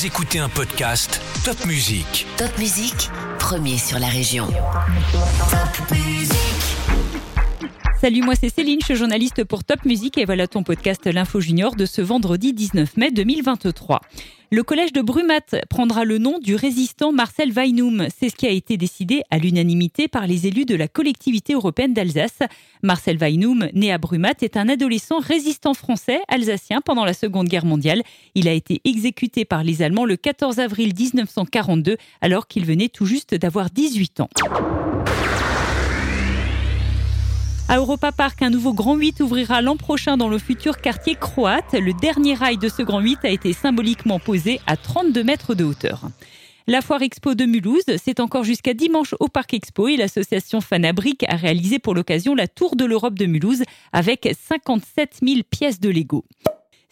Vous écoutez un podcast Top Music. Top Musique, premier sur la région. Salut, moi c'est Céline, je suis journaliste pour Top Music et voilà ton podcast L'Info Junior de ce vendredi 19 mai 2023. Le collège de Brumat prendra le nom du résistant Marcel Weinum. C'est ce qui a été décidé à l'unanimité par les élus de la collectivité européenne d'Alsace. Marcel Weinum, né à Brumat, est un adolescent résistant français alsacien pendant la Seconde Guerre mondiale. Il a été exécuté par les Allemands le 14 avril 1942 alors qu'il venait tout juste d'avoir 18 ans. À Europa Park, un nouveau Grand 8 ouvrira l'an prochain dans le futur quartier croate. Le dernier rail de ce Grand 8 a été symboliquement posé à 32 mètres de hauteur. La foire expo de Mulhouse, c'est encore jusqu'à dimanche au Parc Expo et l'association Fanabric a réalisé pour l'occasion la Tour de l'Europe de Mulhouse avec 57 000 pièces de Lego.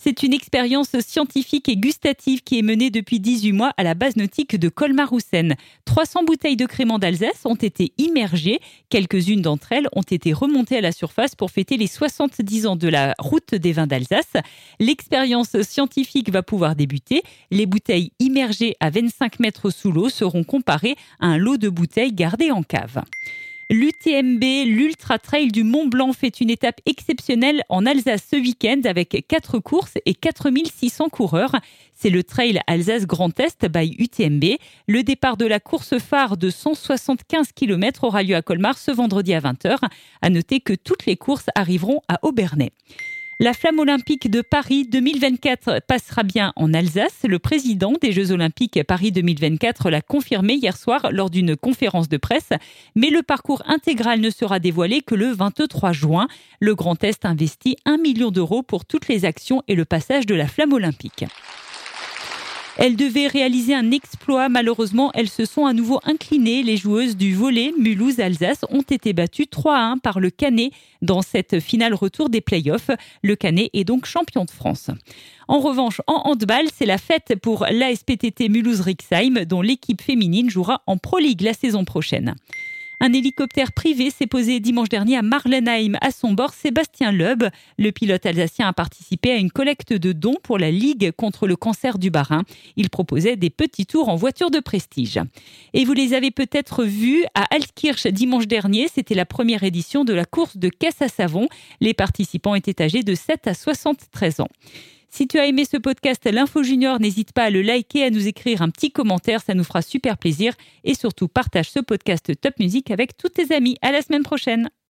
C'est une expérience scientifique et gustative qui est menée depuis 18 mois à la base nautique de Colmar-Roussen. 300 bouteilles de crément d'Alsace ont été immergées. Quelques-unes d'entre elles ont été remontées à la surface pour fêter les 70 ans de la route des vins d'Alsace. L'expérience scientifique va pouvoir débuter. Les bouteilles immergées à 25 mètres sous l'eau seront comparées à un lot de bouteilles gardées en cave. L'UTMB, l'Ultra Trail du Mont Blanc, fait une étape exceptionnelle en Alsace ce week-end avec quatre courses et 4600 coureurs. C'est le Trail Alsace Grand Est by UTMB. Le départ de la course phare de 175 km aura lieu à Colmar ce vendredi à 20h. À noter que toutes les courses arriveront à Aubernais. La flamme olympique de Paris 2024 passera bien en Alsace. Le président des Jeux olympiques Paris 2024 l'a confirmé hier soir lors d'une conférence de presse. Mais le parcours intégral ne sera dévoilé que le 23 juin. Le Grand Est investit 1 million d'euros pour toutes les actions et le passage de la flamme olympique. Elles devaient réaliser un exploit. Malheureusement, elles se sont à nouveau inclinées. Les joueuses du volet Mulhouse-Alsace ont été battues 3 à 1 par le Canet dans cette finale retour des playoffs. Le Canet est donc champion de France. En revanche, en handball, c'est la fête pour l'ASPTT Mulhouse-Rixheim, dont l'équipe féminine jouera en Pro League la saison prochaine. Un hélicoptère privé s'est posé dimanche dernier à Marlenheim. À son bord, Sébastien Loeb, le pilote alsacien, a participé à une collecte de dons pour la Ligue contre le cancer du barin. Il proposait des petits tours en voiture de prestige. Et vous les avez peut-être vus à Altkirch dimanche dernier. C'était la première édition de la course de caisse à savon. Les participants étaient âgés de 7 à 73 ans. Si tu as aimé ce podcast L'Info Junior, n'hésite pas à le liker, à nous écrire un petit commentaire, ça nous fera super plaisir. Et surtout, partage ce podcast Top Music avec tous tes amis. À la semaine prochaine.